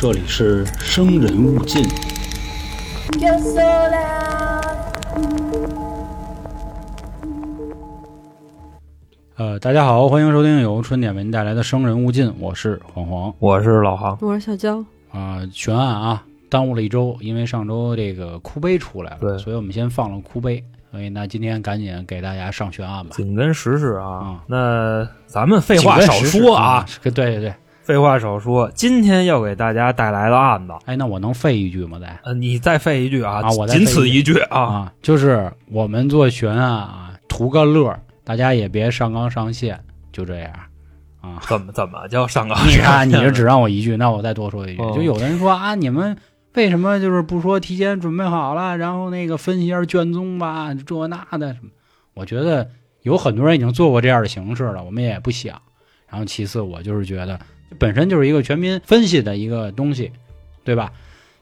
这里是生人勿近。Yo sola. 呃，大家好，欢迎收听由春点为您带来的《生人勿进》，我是黄黄我是老航，我是小娇，啊、悬案啊，耽误了一周，因为上周这个哭悲出来了，对所以我们先放了哭悲。所以那今天赶紧给大家上悬案吧。紧跟时事啊。啊那咱们废话少说啊，，对对对。废话少说。今天要给大家带来的案子，哎，那我能废一句吗？再呃，你再废一句啊，啊我再仅此一句啊。啊，就是我们做悬案啊，图个乐儿，大家也别上纲上线，就这样啊。怎么怎么叫上纲？你看，你是只让我一句，那我再多说一句。哦就有的人说啊，你们为什么就是不说提前准备好了，然后那个分析一下卷宗吧，这那的什么？我觉得有很多人已经做过这样的形式了，我们也不想。然后其次，我就是觉得这本身就是一个全民分析的一个东西，对吧？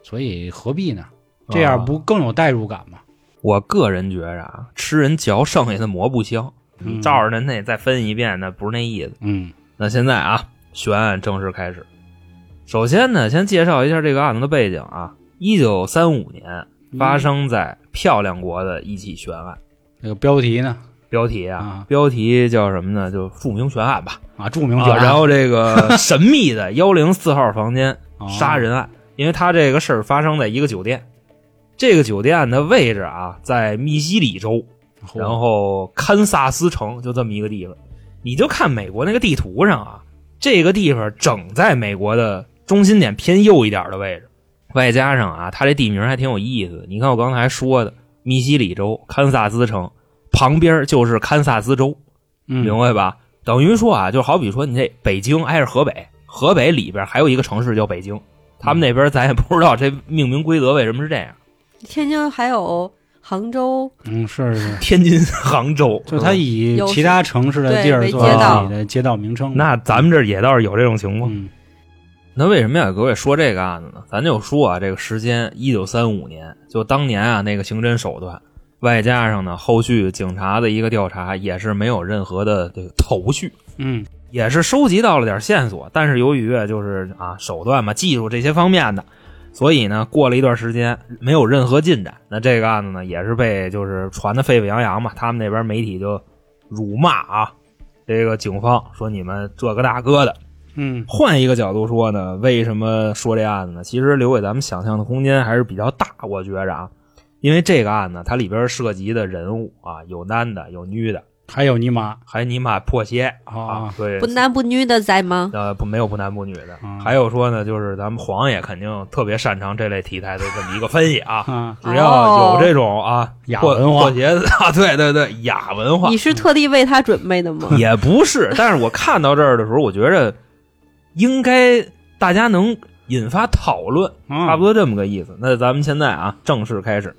所以何必呢？这样不更有代入感吗？我个人觉着啊，吃人嚼剩下的馍不香，嗯照着人那再分一遍，那不是那意思。嗯那现在啊，悬案正式开始。首先呢，先介绍一下这个案子的背景啊。一九三五年发生在漂亮国的一起悬案，这个标题呢？标题啊，啊标题叫什么呢？就著名悬案吧。啊，著名啊悬案、然后这个 神秘的幺零四号房间哦杀人案，因为他这个事儿发生在一个酒店，这个酒店的位置啊在密西里州，然后堪萨斯城就这么一个地方。你就看美国那个地图上啊，这个地方整在美国的中心点偏右一点的位置，外加上啊，它这地名还挺有意思。你看我刚才说的密西里州堪萨斯城旁边就是堪萨斯州，嗯明白吧？等于说啊，就好比说你这北京挨着河北，河北里边还有一个城市叫北京，他们那边咱也不知道这命名规则为什么是这样。天津还有杭州，嗯是是。天津、杭州，就他以其他城市的地儿做自街道己的街道名称。那咱们这儿也倒是有这种情况。嗯那为什么要给各位说这个案子呢？咱就说啊，这个时间一九三五年，就当年啊那个刑侦手段，外加上呢后续警察的一个调查，也是没有任何的这个头绪。嗯也是收集到了点线索，但是由于啊就是啊手段嘛、技术这些方面的，所以呢过了一段时间没有任何进展。那这个案子呢也是被就是传的沸沸扬扬嘛，他们那边媒体就辱骂啊这个警方说你们这个大哥的。嗯换一个角度说呢，为什么说这案子呢？其实留给咱们想象的空间还是比较大，我觉着啊，因为这个案子它里边涉及的人物啊有男的有女的，还有你妈还你妈破鞋啊啊，对，不男不女的在吗？呃，不没有不男不女的，嗯还有说呢，就是咱们黄爷肯定特别擅长这类题材的这么一个分析啊。啊，只要有这种啊破雅文化破鞋子啊，对对对，雅文化你是特地为他准备的吗？也不是，但是我看到这儿的时候，我觉着应该大家能引发讨论，差不多多这么个意思。那咱们现在啊，正式开始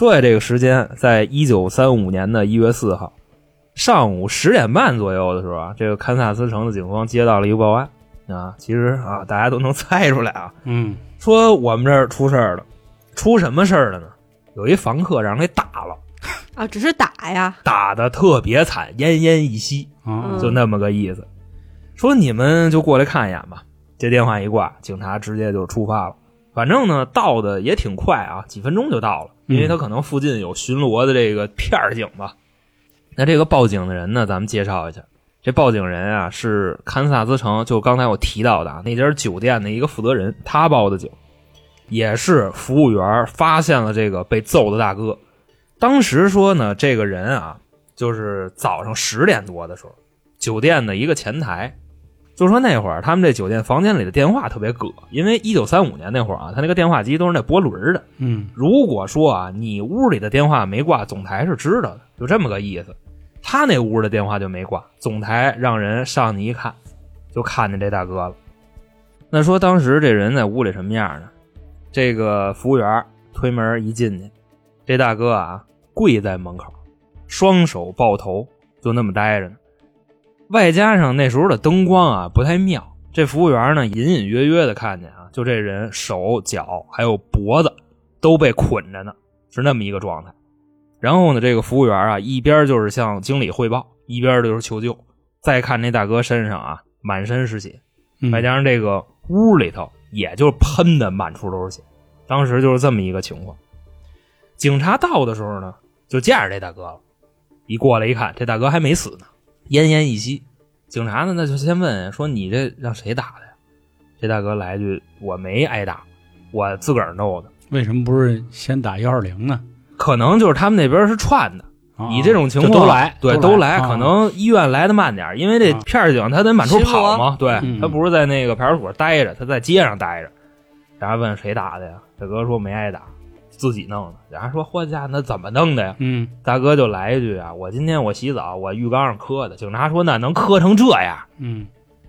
说下这个时间，在一九三五年的一月四号上午十点半左右的时候啊，这个堪萨斯城的警方接到了一个报案啊，其实啊，大家都能猜出来啊，嗯说我们这儿出事儿了，出什么事儿了呢？有一房客让人给打了，啊，只是打呀，打的特别惨，奄奄一息。就那么个意思。说你们就过来看一眼吧。这电话一挂，警察直接就出发了。反正呢，到的也挺快啊，几分钟就到了，因为他可能附近有巡逻的这个片儿警吧。那这个报警的人呢，咱们介绍一下。这报警人啊是堪萨斯城，就刚才我提到的啊那家酒店的一个负责人，他报的警，也是服务员发现了这个被揍的大哥。当时说呢，这个人啊，就是早上十点多的时候，酒店的一个前台，就说那会儿他们这酒店房间里的电话特别葛，因为一九三五年那会儿啊，他那个电话机都是那拨轮的。嗯如果说啊，你屋里的电话没挂，总台是知道的，就这么个意思。他那屋的电话就没挂，总台让人上去一看，就看见这大哥了。那说当时这人在屋里什么样呢？这个服务员推门一进去，这大哥啊跪在门口，双手抱头，就那么待着呢。外加上那时候的灯光啊不太妙，这服务员呢隐隐约约的看见啊，就这人手脚还有脖子都被捆着呢，是那么一个状态。然后呢，这个服务员啊一边就是向经理汇报，一边就是求救。再看那大哥身上啊满身是血，嗯外加上这个屋里头也就喷的满处都是血。当时就是这么一个情况。警察到的时候呢，就见着这大哥了，一过来一看，这大哥还没死呢，奄奄一息。警察呢，那就先问说：“你这让谁打的呀？”这大哥来一句：“我没挨打，我自个儿弄的。为什么不是先打幺二零呢？可能就是他们那边是串的。啊你这种情况都来，对，都都来，啊可能医院来的慢点儿，因为这啊片儿警他得满处跑嘛，对嗯他不是在那个派出所待着，他在街上待着。然后问谁打的呀？大哥说没挨打，自己弄的。然后说嚯家那怎么弄的呀？嗯大哥就来一句啊，我今天我洗澡，我浴缸上磕的。警察说那能磕成这样？嗯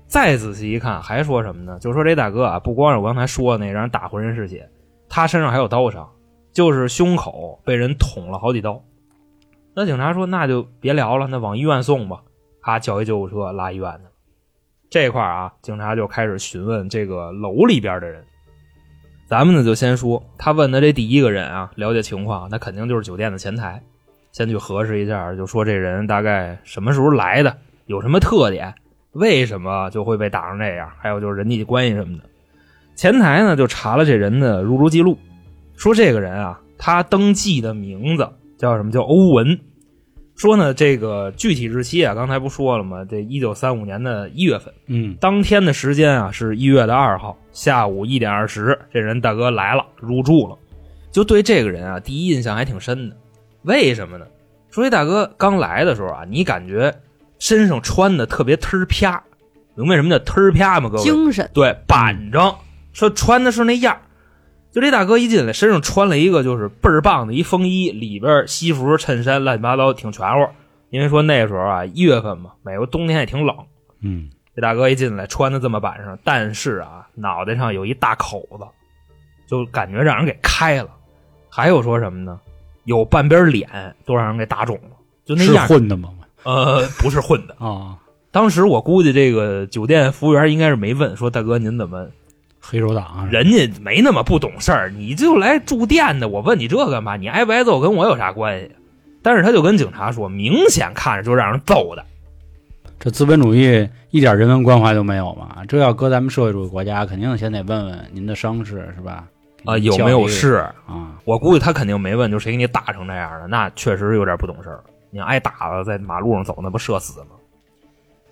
再仔细一看，还说什么呢？就说这大哥啊，不光是我刚才说的那让人打浑身是血，他身上还有刀伤，就是胸口被人捅了好几刀。那警察说那就别聊了，那往医院送吧。啊叫一救护车拉医院去了。这块儿啊，警察就开始询问这个楼里边的人。咱们呢就先说他问的这第一个人啊，了解情况，那肯定就是酒店的前台。先去核实一下，就说这人大概什么时候来的，有什么特点，为什么就会被打成这样，还有就是人际关系什么的。前台呢就查了这人的入住记录，说这个人啊，他登记的名字叫什么？叫欧文。说呢，这个具体日期啊，刚才不说了吗？这一九三五年的一月份，嗯当天的时间啊是一月的二号下午一点二十，这人大哥来了，入住了，就对这个人啊第一印象还挺深的。为什么呢？说这大哥刚来的时候啊，你感觉身上穿的特别忒儿啪，明白什么叫忒儿啪吗？各位，精神，对，板正，说穿的是那样儿。就这大哥一进来，身上穿了一个就是倍儿棒的一风衣，里边西服、衬衫乱七八糟，挺全乎。因为说那时候啊，一月份嘛，美国冬天也挺冷。嗯这大哥一进来穿的这么板上，但是啊，脑袋上有一大口子，就感觉让人给开了。还有说什么呢？有半边脸都让人给打肿了，就那是样。混的吗？呃，不是混的。啊，当时我估计这个酒店服务员应该是没问说大哥您怎么黑手党啊，人家没那么不懂事儿，你就来住店的，我问你这干嘛？你挨不挨揍跟我有啥关系？但是他就跟警察说，明显看着就让人揍的。这资本主义一点人文关怀都没有嘛？这要搁咱们社会主义国家，肯定先得问问您的伤势是吧？啊、有没有事？啊？我估计他肯定没问，就谁给你打成这样的，那确实有点不懂事儿。你挨打了，在马路上走，那不社死吗？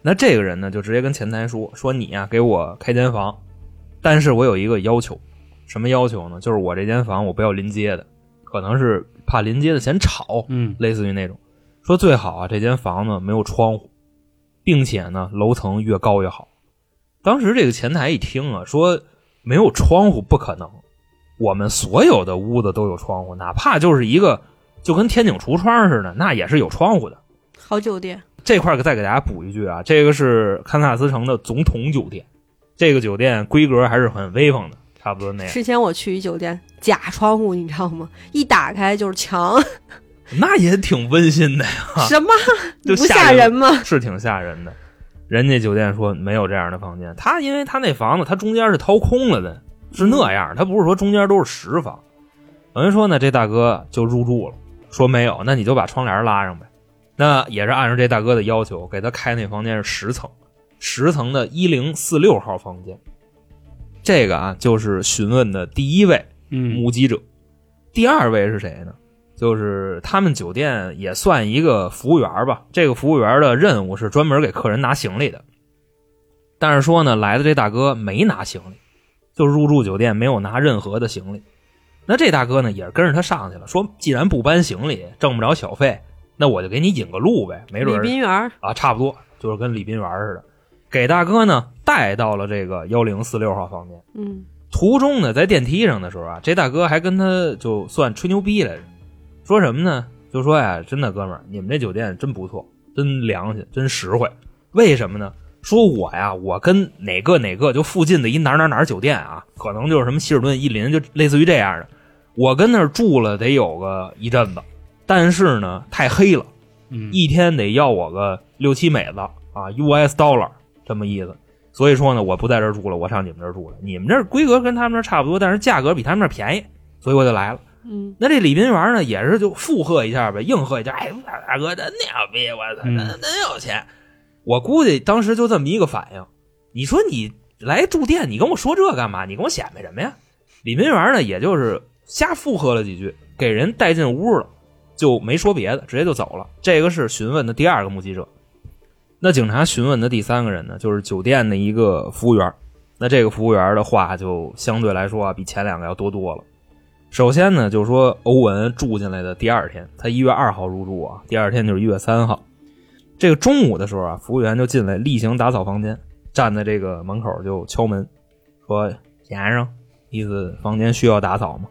那这个人呢，就直接跟前台说：“说你呀、给我开间房，但是我有一个要求，什么要求呢？就是我这间房我不要临街的，可能是怕临街的嫌吵，嗯类似于那种。说最好啊，这间房子没有窗户，并且呢楼层越高越好。当时这个前台一听啊，说没有窗户不可能，我们所有的屋子都有窗户，哪怕就是一个就跟天井橱窗似的，那也是有窗户的。好酒店，这块儿再给大家补一句啊，这个是堪萨斯城的总统酒店，这个酒店规格还是很威风的，差不多那样。之前我去一酒店，假窗户你知道吗？一打开就是墙，那也挺温馨的呀，什么 就不吓人人吗？是挺吓人的。人家酒店说没有这样的房间，他因为他那房子他中间是掏空了的，是那样，他不是说中间都是实房。等于说呢，这大哥就入住了，说没有，那你就把窗帘拉上呗。那也是按照这大哥的要求，给他开那房间是十层，十层的一零四六号房间。这个啊，就是询问的第一位嗯目击者。第二位是谁呢？就是他们酒店也算一个服务员吧。这个服务员的任务是专门给客人拿行李的。但是说呢，来的这大哥没拿行李，就入住酒店没有拿任何的行李。那这大哥呢，也是跟着他上去了，说既然不搬行李，挣不着小费，那我就给你引个路呗，没准礼儿宾园啊，差不多就是跟礼宾园似的，给大哥呢带到了这个幺零四六号房间。嗯，途中呢，在电梯上的时候啊，这大哥还跟他就算吹牛逼来着，说什么呢？就说呀，真的哥们儿，你们这酒店真不错，真良心，真实惠。为什么呢？说我呀，我跟哪个哪个就附近的一哪哪哪酒店啊，可能就是什么希尔顿、逸林，就类似于这样的。我跟那儿住了得有个一阵子，但是呢，太黑了，嗯一天得要我个六七美子啊，US dollar 这么意思。所以说呢，我不在这儿住了，我上你们这儿住了。你们这儿规格跟他们这儿差不多，但是价格比他们那儿便宜，所以我就来了。嗯，那这李斌元呢，也是就附和一下呗，应和一下。哎，大哥真牛逼，我操，嗯真真有钱。我估计当时就这么一个反应。你说你来住店，你跟我说这干嘛？你跟我显摆什么呀？李斌元呢，也就是瞎附和了几句，给人带进屋了，就没说别的，直接就走了。这个是询问的第二个目击者。那警察询问的第三个人呢，就是酒店的一个服务员。那这个服务员的话就相对来说啊，比前两个要多多了。首先呢，就是说欧文住进来的第二天，他一月二号入住啊，第二天就是一月三号。这个中午的时候啊，服务员就进来例行打扫房间，站在这个门口就敲门，说：“先生，意思房间需要打扫吗？”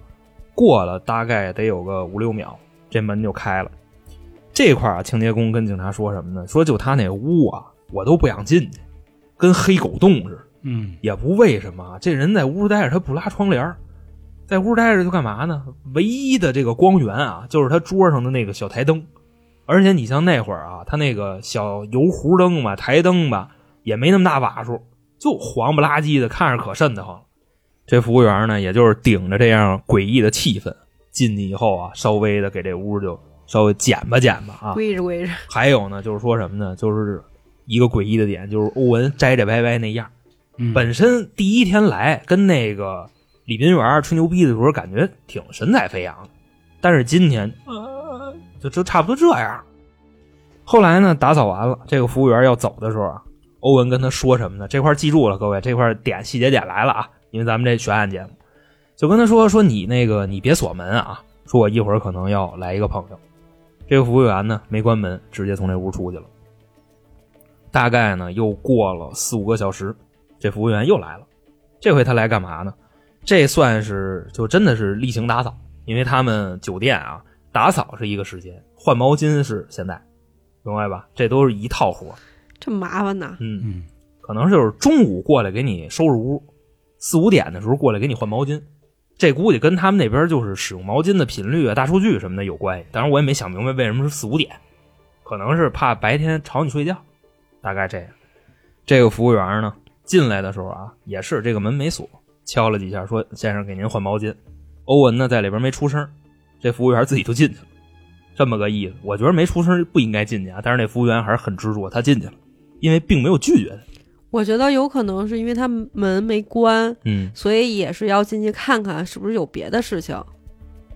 过了大概得有个五六秒，这门就开了。这块啊，清洁工跟警察说什么呢？说就他那屋啊，我都不想进去，跟黑狗洞似的。嗯也不为什么，这人在屋待着，他不拉窗帘在屋待着就干嘛呢？唯一的这个光源啊，就是他桌上的那个小台灯。而且你像那会儿啊，他那个小油壶灯吧、台灯吧，也没那么大瓦数，就黄不拉几的，看着可瘆得慌。这服务员呢，也就是顶着这样诡异的气氛进去以后啊，稍微的给这屋就稍微捡吧捡吧啊。归着归着，还有呢，就是说什么呢？就是一个诡异的点，就是欧文摘摘歪歪那样。嗯，本身第一天来跟那个李斌元吹牛逼的时候，感觉挺神采飞扬的，但是今天，呃，就就差不多这样。后来呢，打扫完了，这个服务员要走的时候啊，欧文跟他说什么呢？这块记住了，各位，这块点细节点来了啊，因为咱们这悬案节目，就跟他说说你那个你别锁门啊，说我一会儿可能要来一个朋友。这个服务员呢没关门，直接从这屋出去了。大概呢又过了四五个小时，这服务员又来了。这回他来干嘛呢？这算是就真的是例行打扫，因为他们酒店啊，打扫是一个时间，换毛巾是现在，明白吧？这都是一套活。这么麻烦呐！嗯，嗯可能就是中午过来给你收拾屋，四五点的时候过来给你换毛巾。这估计跟他们那边就是使用毛巾的频率啊、大数据什么的有关系。当然，我也没想明白为什么是四五点，可能是怕白天吵你睡觉，大概这样。这个服务员呢进来的时候啊，也是这个门没锁，敲了几下说：“先生，给您换毛巾。”欧文呢在里边没出声，这服务员自己就进去了，这么个意思。我觉得没出声不应该进去啊，但是那服务员还是很执着，他进去了，因为并没有拒绝他。我觉得有可能是因为他门没关，嗯，所以也是要进去看看是不是有别的事情。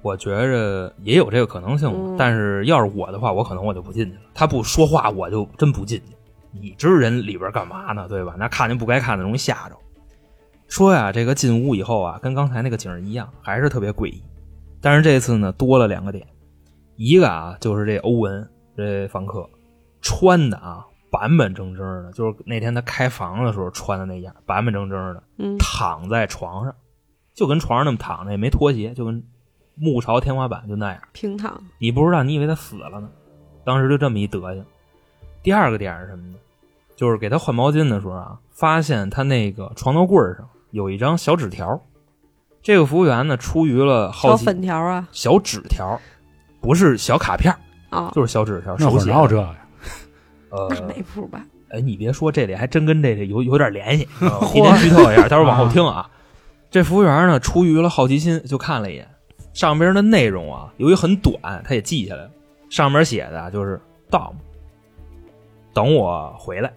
我觉着也有这个可能性，嗯但是要是我的话，我可能我就不进去了。他不说话，我就真不进去。你知人里边干嘛呢？对吧？那看见不该看的容易吓着。说呀，这个进屋以后啊，跟刚才那个景儿一样，还是特别诡异。但是这次呢，多了两个点，一个啊，就是这欧文这房客穿的啊，板板正正的，就是那天他开房的时候穿的那样，板板正正的，嗯，躺在床上，就跟床上那么躺着，也没脱鞋，就跟木朝天花板就那样。平躺。你不知道，你以为他死了呢。当时就这么一德行。第二个点是什么呢？就是给他换毛巾的时候啊，发现他那个床头柜上有一张小纸条。这个服务员呢，出于了好小奇，粉条啊小纸条，不是小卡片，啊，就是小纸条，手写的。呃，那没谱吧？哎，你别说，这里还真跟这里有有点联系。啊提前剧透一下，待会儿往后听啊。这服务员呢，出于了好奇心，就看了一眼上边的内容啊，由于很短，他也记下来了。上面写的啊就是到，等我回来，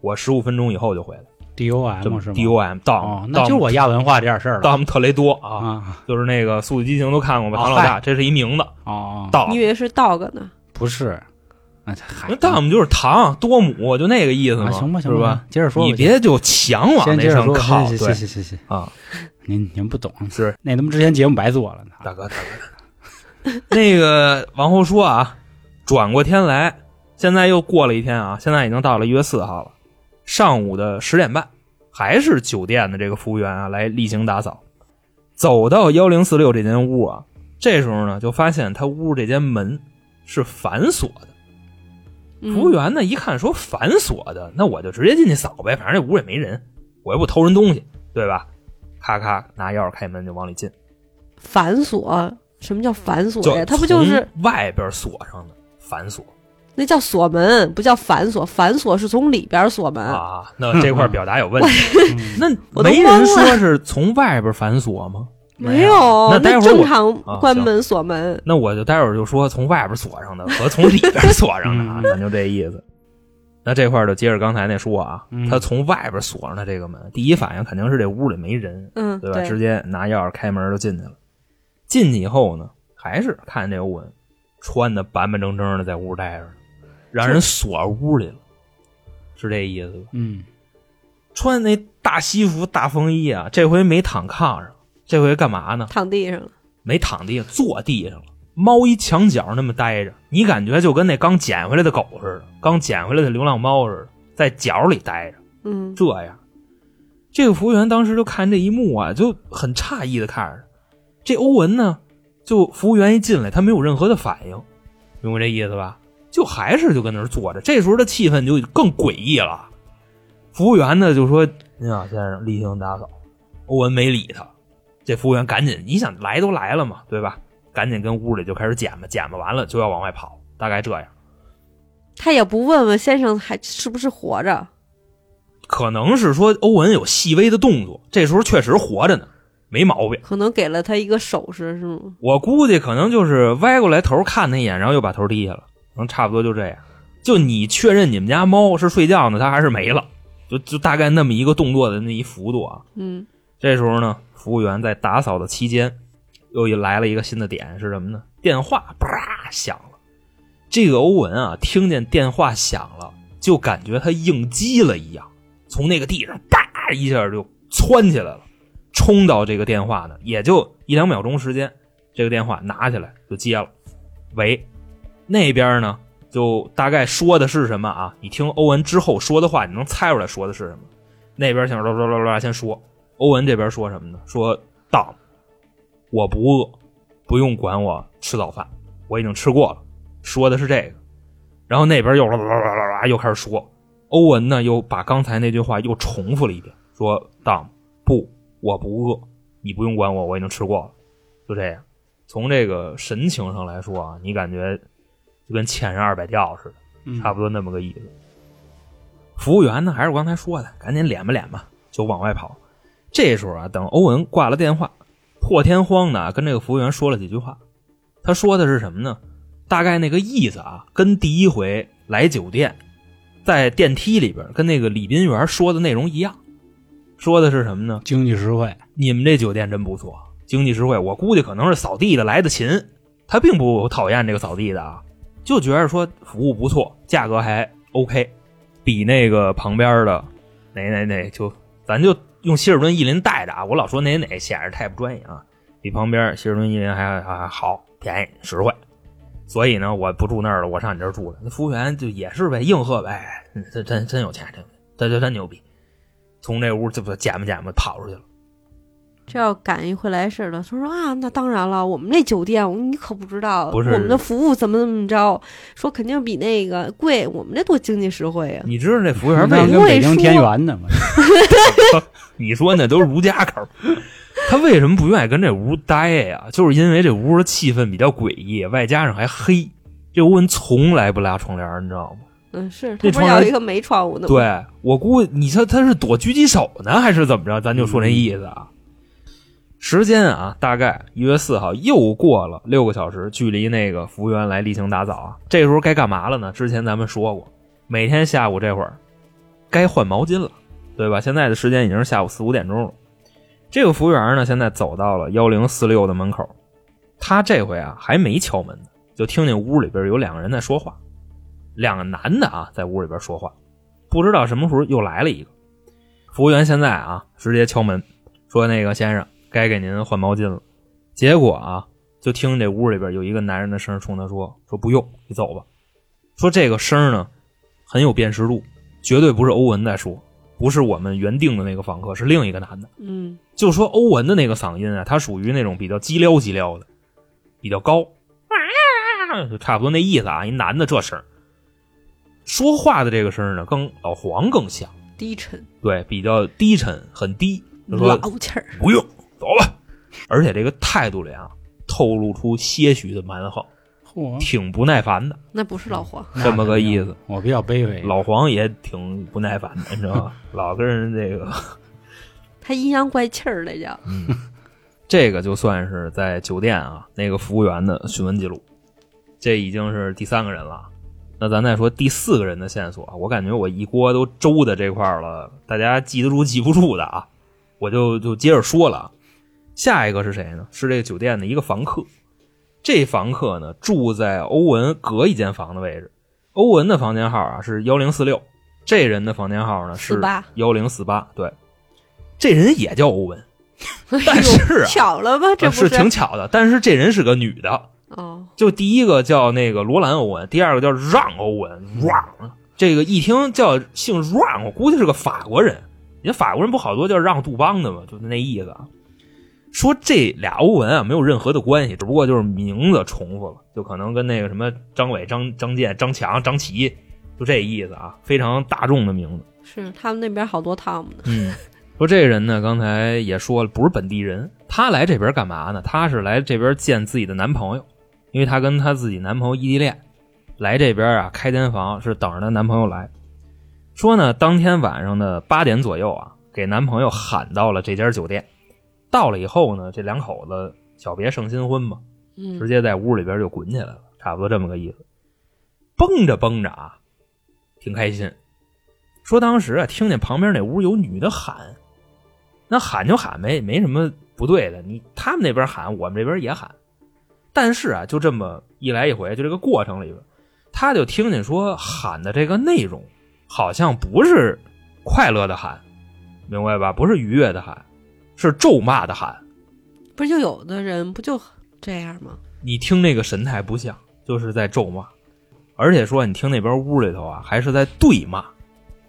我十五分钟以后就回来。D O 这 M 么是吗？D O M 到哦，那就是我亚文化这点事儿了到姆特雷多啊，啊就是那个《速度与激情》都看过吧？哦唐老大，这是一名字。哦，到你以为是 dog 呢？不是，那还那大姆就是糖多姆，就那个意思嘛，啊行吧行是吧？接着说，你别就强往那上靠，行行对行行行，啊，您您不懂，是那他妈之前节目白做了呢。大哥，大哥，那个往后说啊，转过天来，现在又过了一天啊，现在已经到了一月四号了，上午的十点半，还是酒店的这个服务员啊来例行打扫，走到幺零四六这间屋啊，这时候呢就发现他屋这间门是反锁的。嗯服务员呢一看说反锁的，那我就直接进去扫呗，反正这屋也没人，我又不偷人东西，对吧？咔咔拿钥匙开门就往里进。反锁，什么叫反锁就呀？它不就是外边锁上的反锁那叫锁门，不叫反锁。反锁是从里边锁门。啊？那这块表达有问题。嗯 那没人说是从外边反锁吗？没有，那待会儿我正常关门锁门。那我就待会儿就说从外边锁上的和从里边锁上的啊，嗯咱就这意思。那这块儿就接着刚才那说啊，嗯他从外边锁上的这个门，第一反应肯定是这屋里没人，嗯，对吧？直接拿钥匙开门就进去了。进去以后呢，还是看这欧文穿的板板正正的在屋待着呢，让人锁屋里了，是这意思吧？嗯，穿那大西服、大风衣啊，这回没躺炕上，这回干嘛呢？躺地上了，没躺地上，坐地上了，猫一墙角那么待着，你感觉就跟那刚捡回来的狗似的，刚捡回来的流浪猫似的，在角里待着。嗯，这样，这个服务员当时就看这一幕啊，就很诧异的看着这欧文呢，就服务员一进来，他没有任何的反应，明白这意思吧？就还是就跟那儿坐着。这时候的气氛就更诡异了。服务员呢就说：“您好，先生，例行打扫。”欧文没理他，这服务员赶紧，你想来都来了嘛，对吧？赶紧跟屋里就开始捡吧，捡吧完了就要往外跑，大概这样。他也不问问先生还是不是活着，可能是说欧文有细微的动作，这时候确实活着呢，没毛病。可能给了他一个手势，是吗？我估计可能就是歪过来头看他一眼，然后又把头低下了，可能差不多就这样。就你确认你们家猫是睡觉呢，它还是没了，就就大概那么一个动作的那一幅度啊。嗯，这时候呢，服务员在打扫的期间，又一来了一个新的点是什么呢？电话啪响了。这个欧文啊，听见电话响了，就感觉他应激了一样，从那个地上叭一下就窜起来了，冲到这个电话呢，也就一两秒钟时间，这个电话拿起来就接了。喂，那边呢，就大概说的是什么啊？你听欧文之后说的话，你能猜出来说的是什么？那边想啦啦啦啦先说，欧文这边说什么呢？说当，我不饿，不用管我吃早饭，我已经吃过了。说的是这个，然后那边又啦啦啦啦啦又开始说，欧文呢又把刚才那句话又重复了一遍，说当不，我不饿，你不用管我，我已经吃过了。就这样，从这个神情上来说啊，你感觉就跟欠人二百吊似的。嗯差不多那么个意思。服务员呢，还是我刚才说的，赶紧敛吧敛吧，就往外跑。这时候啊，等欧文挂了电话，破天荒的跟这个服务员说了几句话。他说的是什么呢？大概那个意思啊，跟第一回来酒店，在电梯里边跟那个礼宾员说的内容一样。说的是什么呢？经济实惠，你们这酒店真不错，经济实惠。我估计可能是扫地的来的勤，他并不讨厌这个扫地的啊，就觉得说服务不错，价格还 OK，比那个旁边的哪哪哪就咱就用希尔顿逸林带着啊，我老说哪哪显得太不专业啊，比旁边希尔顿逸林还还好，便宜实惠。所以呢，我不住那儿了，我上你这儿住了。那服务员就也是呗，应和呗，哎嗯这真真有钱，真这这真牛逼。从这屋就不捡吧捡吧跑出去了。这要赶一回来似的。他说啊，那当然了，我们那酒店你可不知道，不是我们的服务怎么怎么着，说肯定比那个贵，我们这多经济实惠啊。你知道这服务员为那什么？跟北京天元的吗，你说那都是如家口，他为什么不愿意跟这屋待呀？就是因为这屋的气氛比较诡异，外加上还黑。这屋人从来不拉窗帘，你知道吗？嗯，是他不是这窗帘要一个没窗户的吗？对我估计，你说他是躲狙击手呢，还是怎么着？咱就说那意思啊。时间啊，大概一月四号又过了六个小时，距离那个服务员来例行打扫啊，这时候该干嘛了呢？之前咱们说过，每天下午这会儿该换毛巾了，对吧？现在的时间已经是下午四五点钟了。这个服务员呢，现在走到了幺零四六的门口，他这回啊还没敲门呢，就听见屋里边有两个人在说话，两个男的啊在屋里边说话，不知道什么时候又来了一个服务员。现在啊直接敲门说：“那个先生，该给您换毛巾了。”结果啊，就听这屋里边有一个男人的声冲他说：“说不用，你走吧。”说这个声呢很有辨识度，绝对不是欧文在说，不是我们原定的那个访客，是另一个男的。嗯，就说欧文的那个嗓音啊，他属于那种比较叽撩叽撩的，比较高，就差不多那意思啊。一男的这声儿说话的这个声儿呢，跟老黄更像，低沉对，比较低沉，很低。就说老气儿，不用，走吧。而且这个态度里啊，透露出些许的蛮横，嚯，挺不耐烦的，那不是老黄，这么个意思。我比较卑微，老黄也挺不耐烦的，你知道吧？老跟人这个。他阴阳怪气儿那叫。嗯，这个就算是在酒店啊那个服务员的询问记录，这已经是第三个人了。那咱再说第四个人的线索啊，我感觉我一锅都周的这块儿了，大家记得住记不住的啊，我就就接着说了啊。下一个是谁呢？是这个酒店的一个房客。这房客呢住在欧文隔一间房的位置，欧文的房间号啊是幺零四六，这人的房间号呢是48幺零四八。对，这人也叫欧文，但是啊，巧了吧？这呃是不挺巧的。但是这人是个女的，哦，就第一个叫那个罗兰欧文，第二个叫让欧文让。这个一听叫姓让，我估计是个法国人。人家法国人不好多叫让杜邦的吗？就是那意思啊。说这俩欧文啊没有任何的关系，只不过就是名字重复了，就可能跟那个什么张伟、张张健、张强、张琪，就这意思啊，非常大众的名字。是他们那边好多汤姆呢。嗯，说这人呢，刚才也说了，不是本地人，他来这边干嘛呢？他是来这边见自己的男朋友，因为他跟他自己男朋友异地恋，来这边啊开间房是等着她男朋友来。说呢，当天晚上的八点左右啊，给男朋友喊到了这家酒店。到了以后呢，这两口子小别胜新婚嘛，嗯直接在屋里边就滚起来了，差不多这么个意思。蹦着蹦着啊，挺开心。说当时啊，听见旁边那屋有女的喊，那喊就喊呗，没什么不对的。你他们那边喊，我们这边也喊。但是啊，就这么一来一回，就这个过程里边，他就听见说喊的这个内容，好像不是快乐的喊，明白吧？不是愉悦的喊，是咒骂的喊。不是就有的人不就这样吗？你听那个神态不像，就是在咒骂，而且说你听那边屋里头啊，还是在对骂，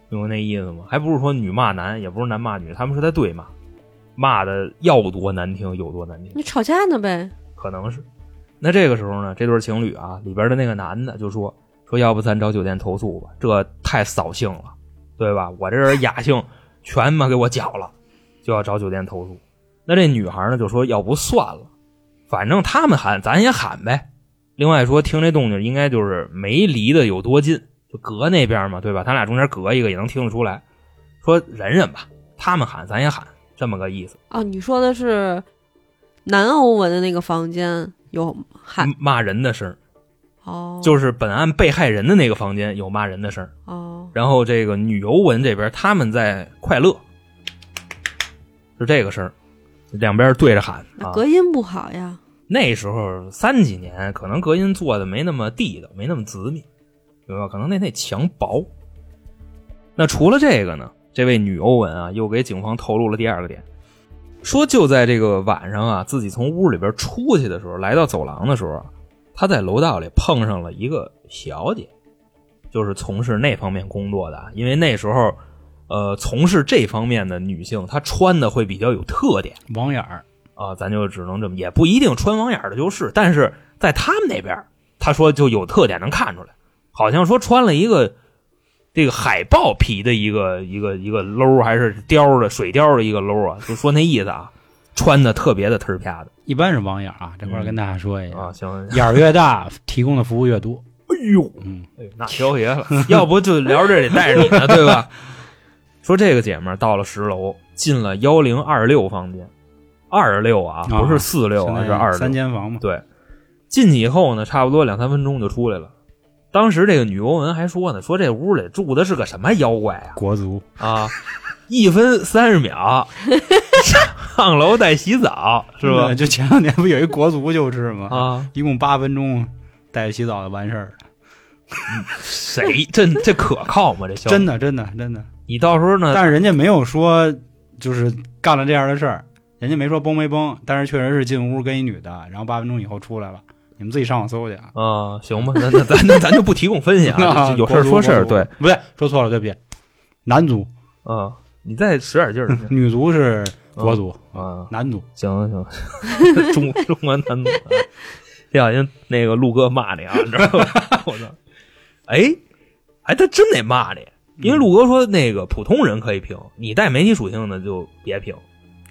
明白那意思吗？还不是说女骂男，也不是男骂女，他们是在对骂，骂的要多难听有多难听，你吵架呢呗？可能是。那这个时候呢，这对情侣啊，里边的那个男的就说说，要不咱找酒店投诉吧，这太扫兴了，对吧？我这人雅兴全他妈给我搅了，就要找酒店投诉。那这女孩呢就说，要不算了，反正他们喊，咱也喊呗。另外说，听这动静应该就是没离得有多近，就隔那边嘛，对吧？他俩中间隔一个也能听得出来。说忍忍吧，他们喊咱也喊，这么个意思。哦，你说的是南欧文的那个房间有喊骂人的声哦，就是本案被害人的那个房间有骂人的声哦，然后这个女欧文这边他们在快乐，是这个声儿两边对着喊啊。隔音不好呀。那时候三几年，可能隔音做的没那么地道，没那么紧密，对吧？可能那那墙薄。那除了这个呢，这位女欧文啊，又给警方透露了第二个点，说就在这个晚上啊，自己从屋里边出去的时候，来到走廊的时候啊，她在楼道里碰上了一个小姐，就是从事那方面工作的啊。因为那时候，呃，从事这方面的女性，她穿的会比较有特点。网眼儿，啊，咱就只能这么，也不一定穿网眼儿的就是，但是在他们那边儿，他说就有特点能看出来，好像说穿了一个这个海豹皮的一个一个一个褛还是貂的水貂的一个褛啊，就说那意思啊，穿的特别的忒儿啪的。一般是网眼儿啊，这块儿跟大家说一下，啊，行，眼儿越大，提供的服务越多。哎呦，嗯，哎，那交爷了，要不就聊这得带着你呢，对吧？说这个姐们儿到了十楼，进了幺零二六房间，二六啊，不是四六啊，是二六三。间房嘛。对，进去以后呢，差不多两三分钟就出来了。当时这个女欧文还说呢，说这屋里住的是个什么妖怪啊国足啊！一分三十秒，上楼带洗澡是吧？就前两年不有一国足就是吗？啊，一共八分钟，带着洗澡就完事儿了。谁这这可靠吗？这真的，真的，真的。你到时候呢？但是人家没有说就是干了这样的事儿，人家没说崩没崩，但是确实是进屋跟一女的，然后八分钟以后出来了。你们自己上网搜去啊。啊，行吧，那那咱那咱就不提供分析啊，有事儿说事儿，对，，不对，说错了，对不起。男足，啊，你再使点劲儿 女足是国足，啊，男足行行，中中国男足，啊别小心那个陆哥骂你啊，你知道吗？我操！哎，哎，他真得骂你，因为陆哥说那个普通人可以评，你带媒体属性的就别评。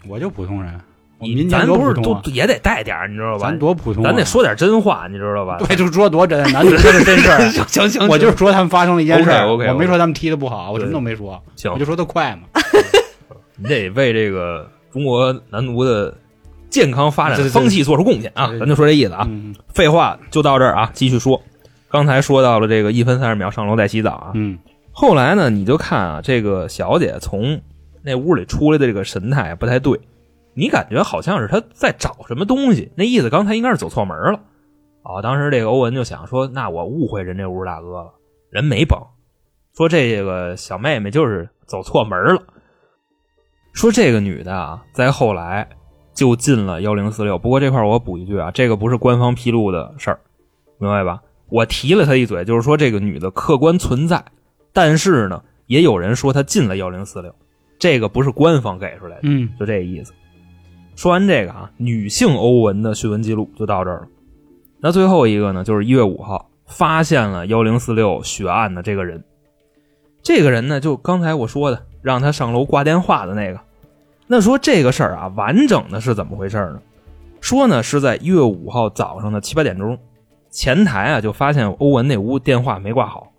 我就普通人，我你咱不是都也得带点儿，你知道吧咱？多普通啊，咱得说点真话，你知道吧？对，就说多真，男足这是真事儿。行行行，我就是说他们发生了一件事儿我没说他们踢的不好，我什么都没说，行我就说他快嘛。你得为这个中国男足的健康发展风气做出贡献啊！咱就说这意思啊。嗯，废话就到这儿啊，继续说。刚才说到了这个一分三十秒上楼再洗澡啊，嗯后来呢，你就看啊，这个小姐从那屋里出来的这个神态不太对，你感觉好像是她在找什么东西，那意思刚才应该是走错门了。啊、当时这个欧文就想说，那我误会人这屋大哥了，人没崩，说这个小妹妹就是走错门了。说这个女的啊，在后来就进了幺零四六，不过这块我补一句啊，这个不是官方披露的事儿，明白吧？我提了她一嘴，就是说这个女的客观存在，但是呢，也有人说他进了幺零四六，这个不是官方给出来的，嗯就这意思。说完这个啊，女性欧文的讯问记录就到这儿了。那最后一个呢，就是一月五号发现了幺零四六血案的这个人。这个人呢，就刚才我说的，让他上楼挂电话的那个。那说这个事儿啊，完整的是怎么回事呢？说呢是在一月五号早上的七八点钟，前台啊就发现欧文那屋电话没挂好，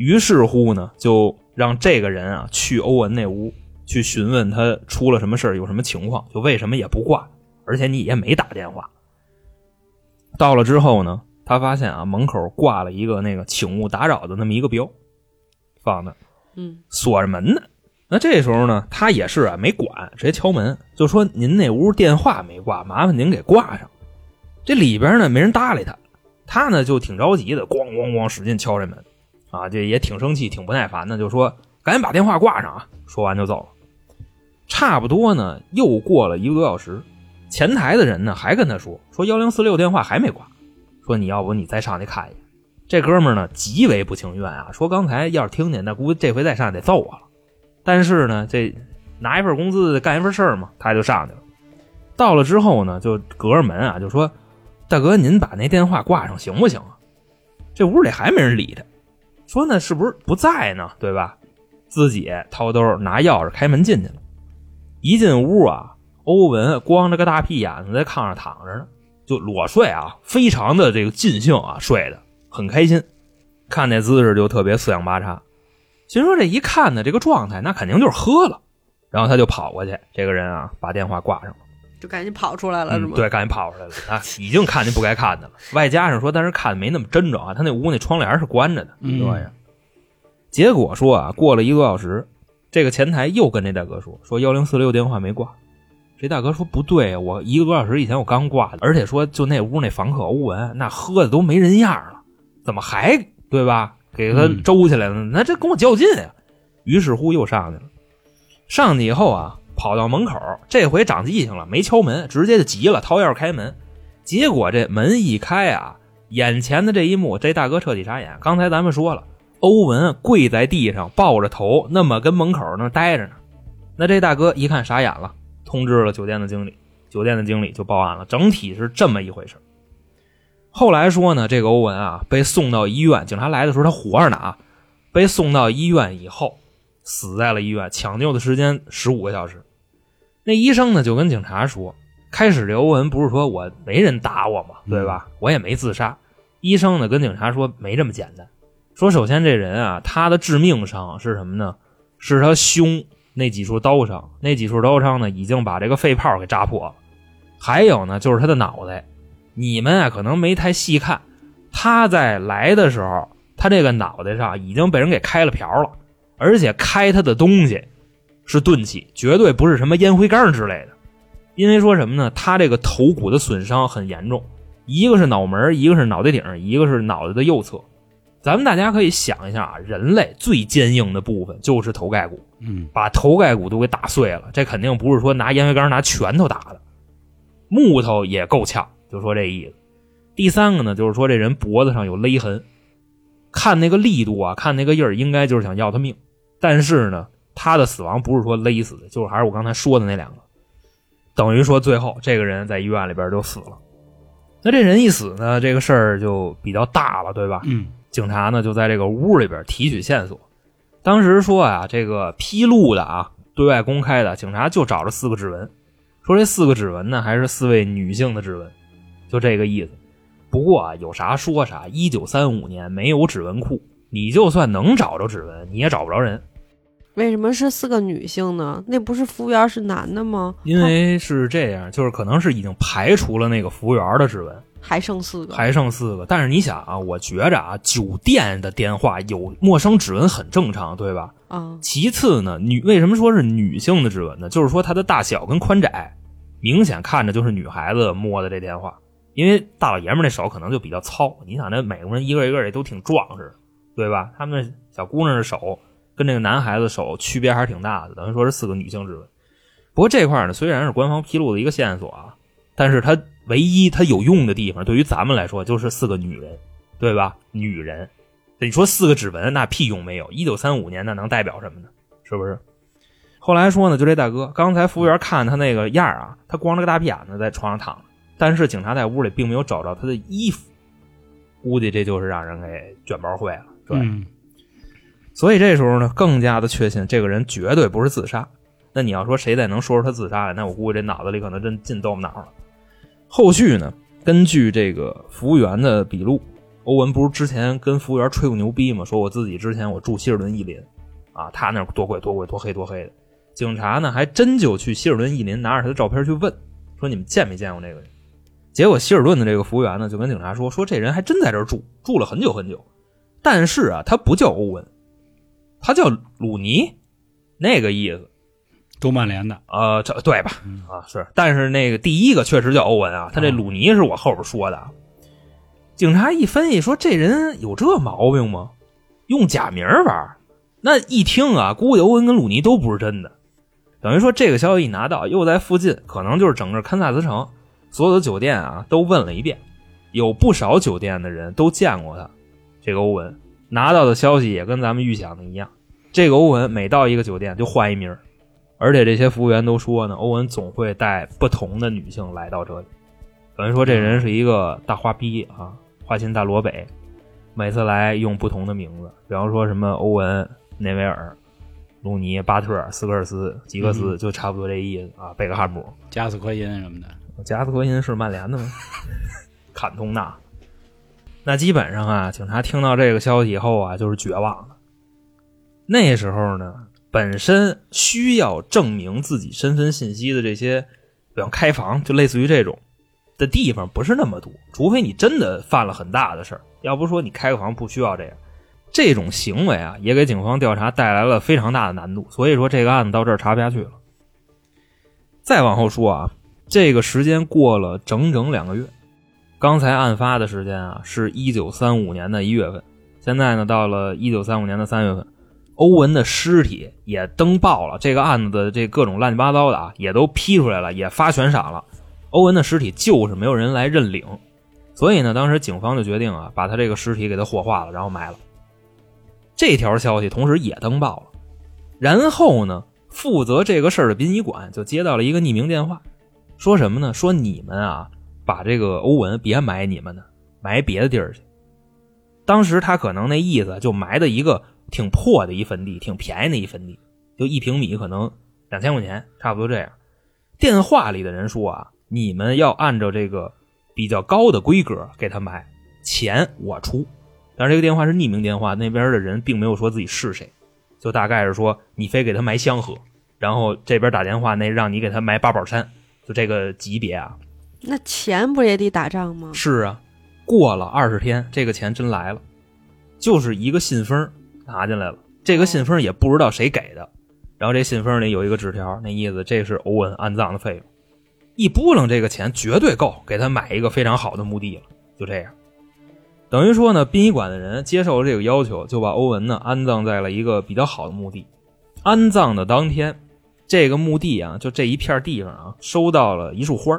于是乎呢就让这个人啊去欧文那屋去询问他出了什么事儿，有什么情况，就为什么也不挂，而且你也没打电话。到了之后呢，他发现啊门口挂了一个那个请勿打扰的那么一个标，放那嗯锁着门呢。那这时候呢，他也是啊没管，直接敲门，就说您那屋电话没挂，麻烦您给挂上。这里边呢没人搭理他，他呢就挺着急的，咣咣咣使劲敲这门，啊，这也挺生气，挺不耐烦的，就说赶紧把电话挂上啊。说完就走了。差不多呢，又过了一个多小时，前台的人呢还跟他说说幺零四六电话还没挂，说你要不你再上去看一眼。这哥们呢极为不情愿啊，说刚才要是听见，那估计这回再上去得揍我了。但是呢，这拿一份工资干一份事儿嘛，他就上去了。到了之后呢，就隔着门啊，就说：“大哥，您把那电话挂上行不行啊？”这屋里还没人理他，说那是不是不在呢？对吧？自己掏兜拿钥匙开门进去了。一进屋啊，欧文光着个大屁眼子在炕上躺着呢，就裸睡啊，非常的这个尽兴啊，睡的很开心，看那姿势就特别四仰八叉。心说这一看呢，这个状态那肯定就是喝了，然后他就跑过去，这个人啊把电话挂上了，就赶紧跑出来了，是吗？嗯对，赶紧跑出来了啊，已经看见不该看的了，外加上说，但是看的没那么真着啊，他那屋那窗帘是关着的，嗯对呀。结果说啊，过了一个多小时，这个前台又跟这大哥说，说幺零四六电话没挂。这大哥说不对啊，我一个多小时以前我刚挂的，而且说就那屋那房客欧文，那喝的都没人样了，怎么还对吧？给他嗯周起来了，那这跟我较劲呀、于是乎又上去了，上去以后啊，跑到门口，这回长记性了，没敲门，直接就急了，掏钥匙开门。结果这门一开啊，眼前的这一幕，这大哥彻底傻眼。刚才咱们说了，欧文跪在地上，抱着头，那么跟门口那待着呢。那这大哥一看傻眼了，通知了酒店的经理，酒店的经理就报案了。整体是这么一回事。后来说呢，这个欧文啊被送到医院，警察来的时候他活着呢啊，被送到医院以后死在了医院，抢救的时间十五个小时。那医生呢就跟警察说，开始刘文不是说我没人打我嘛，对吧？我也没自杀。医生呢跟警察说没这么简单，说首先这人啊他的致命伤是什么呢？是他胸那几处刀伤，那几处刀伤呢已经把这个肺泡给扎破了。还有呢就是他的脑袋，你们啊可能没太细看，他在来的时候，他这个脑袋上已经被人给开了瓢了，而且开他的东西是钝器，绝对不是什么烟灰缸之类的。因为说什么呢？他这个头骨的损伤很严重，一个是脑门，一个是脑袋顶，一个是脑袋的右侧。咱们大家可以想一下啊，人类最坚硬的部分就是头盖骨，嗯把头盖骨都给打碎了，这肯定不是说拿烟灰缸、拿拳头打的，木头也够呛，就说这意思。第三个呢，就是说这人脖子上有勒痕，看那个力度啊，看那个印儿，应该就是想要他命。但是呢，他的死亡不是说勒死的，就是还是我刚才说的那两个，等于说最后这个人在医院里边就死了。那这人一死呢，这个事儿就比较大了，对吧？嗯警察呢就在这个屋里边提取线索。当时说啊，这个披露的啊，对外公开的，警察就找着四个指纹，说这四个指纹呢还是四位女性的指纹，就这个意思。不过啊，有啥说啥，一九三五年没有指纹库，你就算能找着指纹，你也找不着人，为什么是四个女性呢？那不是服务员是男的吗？因为是这样，就是可能是已经排除了那个服务员的指纹，还剩四个，还剩四个。但是你想啊，我觉着啊，酒店的电话有陌生指纹很正常，对吧？啊，其次呢，女为什么说是女性的指纹呢？就是说它的大小跟宽窄，明显看着就是女孩子摸的这电话。因为大老爷们儿那手可能就比较糙，你想那美国人一个一个也都挺壮实，对吧？他们小姑娘的手跟这个男孩子手区别还是挺大的，等于说是四个女性指纹。不过这块呢，虽然是官方披露的一个线索啊，但是它唯一它有用的地方，对于咱们来说就是四个女人，对吧？女人，你说四个指纹那屁用没有？一九三五年那能代表什么呢？是不是？后来说呢，就这大哥，刚才服务员看他那个样啊，他光着个大屁眼子在床上躺着，但是警察在屋里并没有找着他的衣服，估计这就是让人给卷包会了，对。所以这时候呢，更加的确信这个人绝对不是自杀。那你要说谁再能说出他自杀来，那我估计这脑子里可能真进豆腐脑了。后续呢，根据这个服务员的笔录，欧文不是之前跟服务员吹过牛逼吗？说我自己之前我住希尔顿逸林，啊，他那多贵多贵多黑多黑的。警察呢还真就去希尔顿逸林拿着他的照片去问，说你们见没见过这个人？结果希尔顿的这个服务员呢就跟警察说，说这人还真在这住，住了很久很久，但是啊，他不叫欧文，他叫鲁尼，那个意思。都曼联的，呃，这对吧？啊，是，但是那个第一个确实叫欧文啊，他这鲁尼是我后边说的。啊。警察一分析说，这人有这毛病吗？用假名玩，那一听啊，估计欧文跟鲁尼都不是真的。等于说这个消息一拿到，又在附近，可能就是整个堪萨斯城所有的酒店啊都问了一遍，有不少酒店的人都见过他。这个欧文拿到的消息也跟咱们预想的一样，这个欧文每到一个酒店就换一名儿。而且这些服务员都说呢，欧文总会带不同的女性来到这里，等于说这人是一个大花逼啊，花心大萝北，每次来用不同的名字，比方说什么欧文、内维尔、鲁尼、巴特、斯科尔斯、吉克斯，就差不多这意思啊。贝克汉姆、加斯科因什么的，加斯科因是曼联的吗？坎通纳。那基本上啊，警察听到这个消息以后啊，就是绝望了。那时候呢。本身需要证明自己身份信息的这些，比方开房，就类似于这种的地方不是那么多，除非你真的犯了很大的事儿，要不说你开个房不需要这样。这种行为啊，也给警方调查带来了非常大的难度，所以说这个案子到这儿查不下去了。再往后说啊，这个时间过了整整两个月，刚才案发的时间啊是一九三五年的一月份，现在呢到了一九三五年的三月份。欧文的尸体也登报了，这个案子的这各种乱七八糟的啊，也都批出来了，也发悬赏了。欧文的尸体就是没有人来认领，所以呢，当时警方就决定啊，把他这个尸体给他火化了，然后埋了。这条消息同时也登报了，然后呢，负责这个事儿的殡仪馆就接到了一个匿名电话，说什么呢？说你们啊，把这个欧文别埋你们的，埋别的地儿去。当时他可能那意思就埋的一个。挺破的一坟地，挺便宜的一坟地，就一平米可能两千块钱，差不多这样。电话里的人说啊，你们要按照这个比较高的规格给他埋，钱我出。但是这个电话是匿名电话，那边的人并没有说自己是谁，就大概是说你非给他埋香河，然后这边打电话那让你给他埋八宝山，就这个级别啊。那钱不也得打仗吗？是啊，过了二十天，这个钱真来了，就是一个信封。拿进来了，这个信封也不知道谁给的，然后这信封里有一个纸条，那意思这是欧文安葬的费用，一拨楞这个钱绝对够给他买一个非常好的墓地了。就这样，等于说呢，殡仪馆的人接受了这个要求，就把欧文呢安葬在了一个比较好的墓地。安葬的当天，这个墓地啊，就这一片地方啊，收到了一束花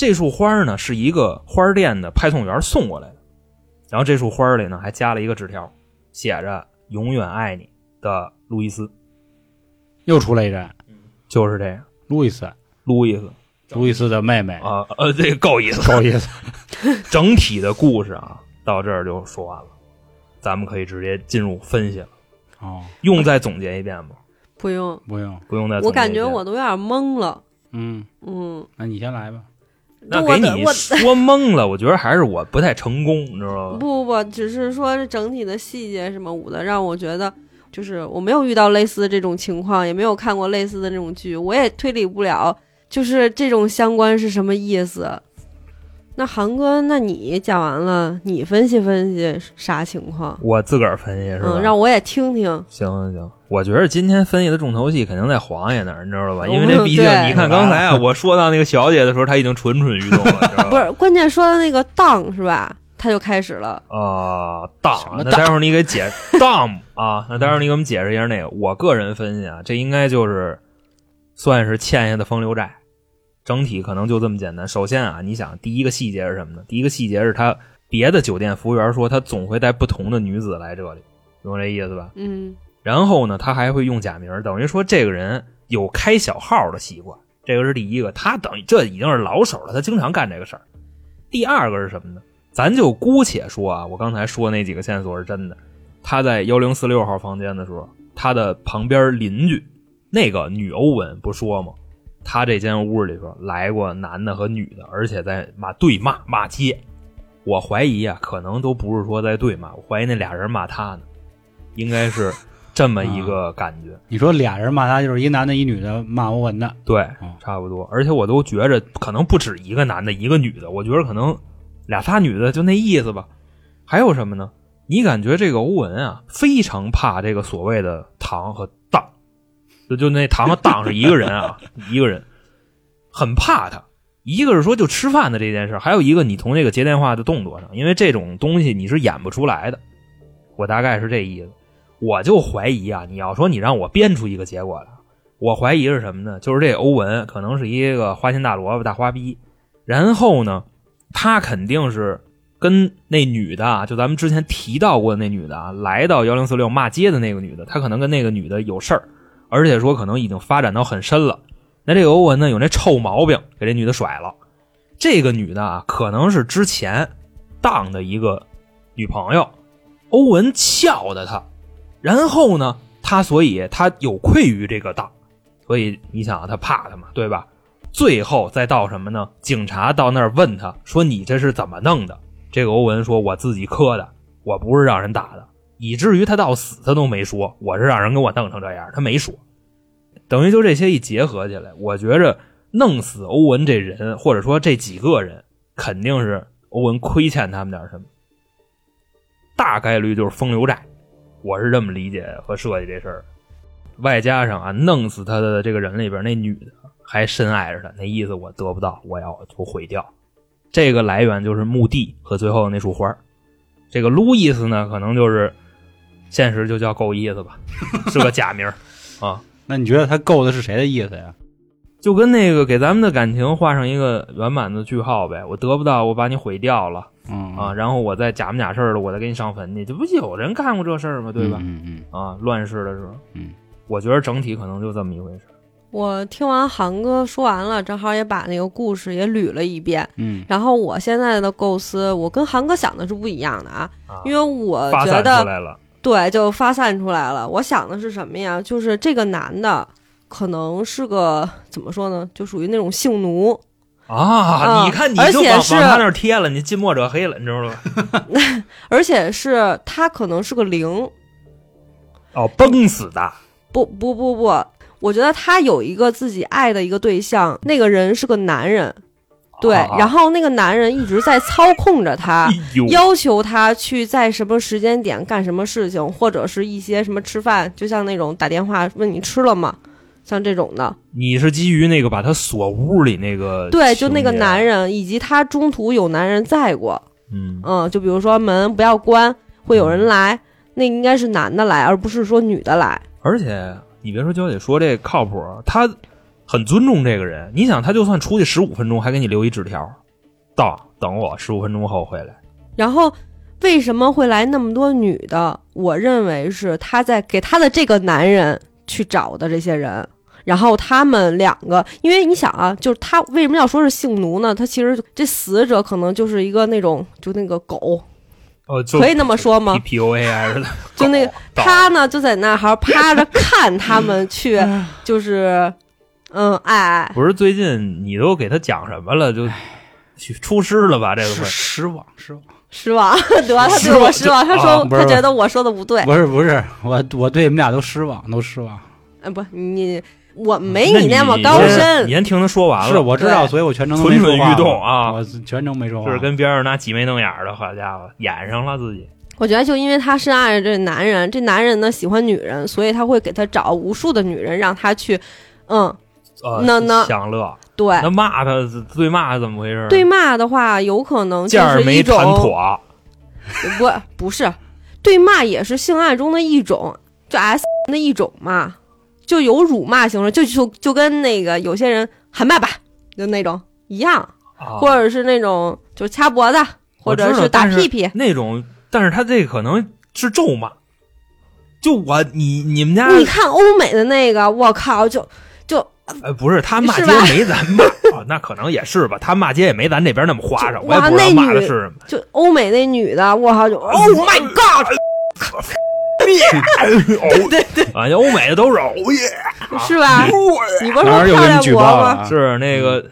这束花呢是一个花店的派送员送过来的，然后这束花里呢还加了一个纸条，写着。永远爱你的路易斯，又出来一人，就是这样。路易斯，路易斯，路易斯的妹妹啊，呃，这个够意思，够意思。整体的故事啊，到这儿就说完了，咱们可以直接进入分析了。哦，用再总结一遍吗？不用，不用，不用再。我感觉我都有点懵了。嗯嗯，那你先来吧。那给你说懵了，我觉得还是我不太成功，你知道吗？不不不，只是说整体的细节什么舞的，让我觉得就是我没有遇到类似的这种情况，也没有看过类似的这种剧，我也推理不了，就是这种相关是什么意思。那航哥，那你讲完了，你分析分析啥情况？我自个儿分析是吧？嗯，让我也听听。行行行，我觉得今天分析的重头戏肯定在黄爷那儿，你知道吧？嗯因为这毕竟你看刚才啊，我说到那个小姐的时候，她已经蠢蠢欲动了，知道吧？不是，关键说的那个当是吧？他就开始了。啊，当那待会儿你给解当啊，那待会儿你给我们解释一下那个。我个人分析啊，这应该就是算是欠下的风流债，整体可能就这么简单。首先啊，你想第一个细节是什么呢？第一个细节是他别的酒店服务员说他总会带不同的女子来这里，懂这意思吧？嗯然后呢，他还会用假名，等于说这个人有开小号的习惯，这个是第一个。他等于这已经是老手了，他经常干这个事儿。第二个是什么呢？咱就姑且说啊，我刚才说那几个线索是真的。他在幺零四六号房间的时候，他的旁边邻居那个女欧文不说吗？他这间屋里头来过男的和女的，而且在骂对骂骂街。我怀疑啊，可能都不是说在对骂，我怀疑那俩人骂他呢，应该是 这么一个感觉。你说俩人骂他，就是一男的，一女的骂欧文的，对嗯，差不多。而且我都觉着可能不止一个男的，一个女的，我觉得可能俩仨女的就那意思吧。还有什么呢？你感觉这个欧文啊，非常怕这个所谓的唐和当，就就那唐和当是一个人啊，一个人很怕他。一个是说就吃饭的这件事，还有一个你从这个接电话的动作上，因为这种东西你是演不出来的。我大概是这意思。我就怀疑啊，你要说你让我编出一个结果来，我怀疑是什么呢？就是这欧文可能是一个花心大萝卜、大花逼，然后呢，他肯定是跟那女的啊，就咱们之前提到过的那女的啊，来到幺零四六骂街的那个女的，他可能跟那个女的有事儿，而且说可能已经发展到很深了。那这个欧文呢，有那臭毛病，给这女的甩了。这个女的啊，可能是之前当的一个女朋友，欧文撬的她，然后呢，他所以他有愧于这个当，所以你想啊，他怕他嘛，对吧？最后再到什么呢？警察到那儿问他说：“你这是怎么弄的？”这个欧文说：“我自己磕的，我不是让人打的。”以至于他到死他都没说我是让人给我弄成这样，他没说。等于就这些一结合起来，我觉着弄死欧文这人，或者说这几个人，肯定是欧文亏欠他们点什么，大概率就是风流债。我是这么理解和设计这事儿。外加上啊，弄死他的这个人里边那女的还深爱着他，那意思我得不到，我要就毁掉。这个来源就是墓地和最后那束花。这个路易斯呢，可能就是现实就叫够意思吧，是个假名儿啊。那你觉得他够的是谁的意思呀？就跟那个给咱们的感情画上一个圆满的句号呗。我得不到，我把你毁掉了嗯啊，，然后我再假模假式的，我再给你上坟去，这不有人干过这事儿吗？对吧？嗯嗯啊，乱世的时候，嗯，我觉得整体可能就这么一回事。我听完航哥说完了，正好也把那个故事也捋了一遍。嗯然后我现在的构思，我跟航哥想的是不一样的啊，啊，因为我发散出觉得来了，对，就发散出来了。我想的是什么呀？就是这个男的可能是个怎么说呢？就属于那种性奴，啊！啊你看，你而就往且是往他那儿贴了，你近墨者黑了，你知道吧？而且是他可能是个零。哦，崩死的不不不不，我觉得他有一个自己爱的一个对象，那个人是个男人，对，啊然后那个男人一直在操控着他 要求他去在什么时间点干什么事情，或者是一些什么吃饭，就像那种打电话问你吃了吗，像这种的。你是基于那个把他锁屋里那个对，就那个男，人，以及他中途有男人在过，嗯，嗯，就比如说门不要关，会有人来，那应该是男的来，而不是说女的来。而且你别说娇姐说这靠谱，他很尊重这个人。你想，他就算出去十五分钟，还给你留一纸条，到等我十五分钟后回来。然后为什么会来那么多女的？我认为是他在给他的这个男人去找的这些人。然后他们两个，因为你想啊，就是他为什么要说是性奴呢？他其实这死者可能就是一个那种就那个狗，哦，就可以那么说吗？P U A 还是就那个他呢就在那儿还趴着看他们去，就是嗯爱爱。不是最近你都给他讲什么了？就去出师了吧？这个是会失望失望，失望，得他对我失望，他说、啊他觉得我说的不对。不是不是，我我对你们俩都失望，都失望。哎，不，你我没你那么高深你。先听他说完了。是我知道，所以我全程都没蠢蠢欲动啊我全程没说话。就是跟别人那挤眉弄眼儿的，好家伙，演上了自己。我觉得就因为他深爱着这男人，这男人呢喜欢女人，所以他会给他找无数的女人，让他去，嗯，呃，那那享乐，对。那骂他对骂怎么回事？对骂的话，有可能就是一种 不不是对骂也是性爱中的一种，就 S 的一种嘛，就有辱骂形式，就就就跟那个有些人喊爸爸就那种一样，啊或者是那种就掐脖子，或者是打屁屁。那种，但是他这可能是咒骂。就我你你们家你看欧美的那个，我靠，就就呃不是他骂街没咱骂哦，那可能也是吧。他骂街也没咱这边那么花哨，我也不知道哇那女骂的是什么。就欧美那女的，我靠，就 Oh my God，对对对，啊，欧美的都是哦耶，是吧？你不是哪儿有给你说漂亮国举报了？是那个